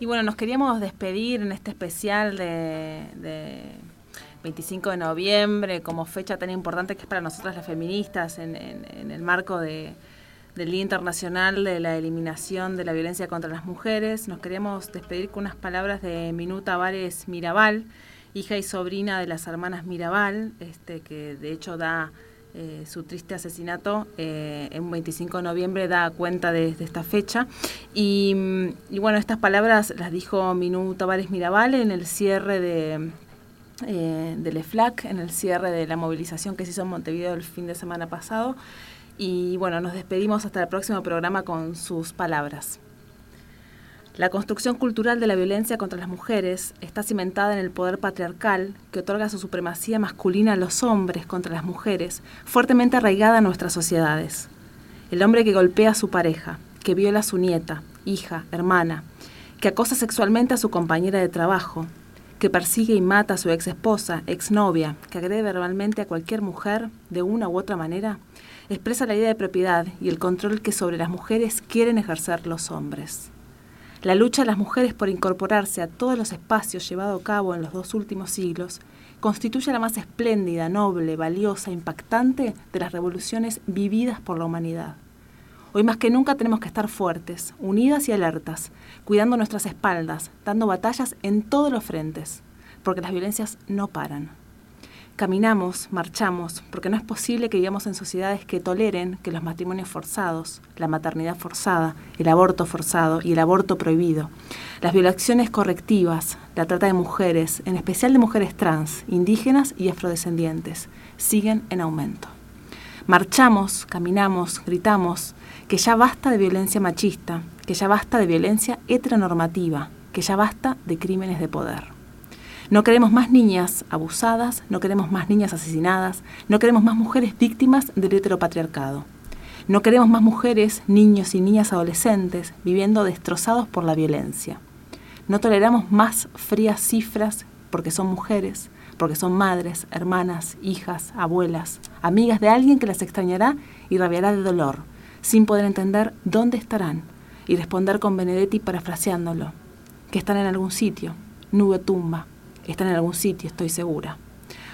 Y bueno, nos queríamos despedir en este especial de, 25 de noviembre, como fecha tan importante que es para nosotras las feministas, en, el marco del Día Internacional de la Eliminación de la Violencia contra las Mujeres. Nos queríamos despedir con unas palabras de Minuta Vares Mirabal, hija y sobrina de las hermanas Mirabal, este, que de hecho da eh, su triste asesinato eh, en 25 de noviembre da cuenta de, esta fecha. Y, bueno, estas palabras las dijo Minú Tavares Mirabal en el cierre de, eh, del EFLAC, en el cierre de la movilización que se hizo en Montevideo el fin de semana pasado. Y bueno, nos despedimos hasta el próximo programa con sus palabras. La construcción cultural de la violencia contra las mujeres está cimentada en el poder patriarcal que otorga su supremacía masculina a los hombres contra las mujeres, fuertemente arraigada en nuestras sociedades. El hombre que golpea a su pareja, que viola a su nieta, hija, hermana, que acosa sexualmente a su compañera de trabajo, que persigue y mata a su ex esposa, exnovia, que agrede verbalmente a cualquier mujer de una u otra manera, expresa la idea de propiedad y el control que sobre las mujeres quieren ejercer los hombres. La lucha de las mujeres por incorporarse a todos los espacios llevado a cabo en los dos últimos siglos constituye la más espléndida, noble, valiosa, impactante de las revoluciones vividas por la humanidad. Hoy más que nunca tenemos que estar fuertes, unidas y alertas, cuidando nuestras espaldas, dando batallas en todos los frentes, porque las violencias no paran. Caminamos, marchamos, porque no es posible que vivamos en sociedades que toleren que los matrimonios forzados, la maternidad forzada, el aborto forzado y el aborto prohibido, las violaciones correctivas, la trata de mujeres, en especial de mujeres trans, indígenas y afrodescendientes, siguen en aumento. Marchamos, caminamos, gritamos que ya basta de violencia machista, que ya basta de violencia heteronormativa, que ya basta de crímenes de poder. No queremos más niñas abusadas, no queremos más niñas asesinadas, no queremos más mujeres víctimas del heteropatriarcado. No queremos más mujeres, niños y niñas adolescentes viviendo destrozados por la violencia. No toleramos más frías cifras porque son mujeres, porque son madres, hermanas, hijas, abuelas, amigas de alguien que las extrañará y rabiará de dolor, sin poder entender dónde estarán y responder con Benedetti parafraseándolo, que están en algún sitio, nube tumba, están en algún sitio, estoy segura.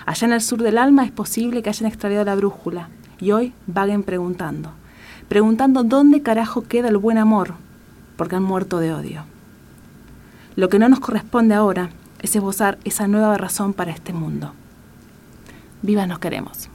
Allá en el sur del alma es posible que hayan extraviado la brújula y hoy vaguen preguntando, preguntando dónde carajo queda el buen amor, porque han muerto de odio. Lo que no nos corresponde ahora es esbozar esa nueva razón para este mundo. Viva nos queremos.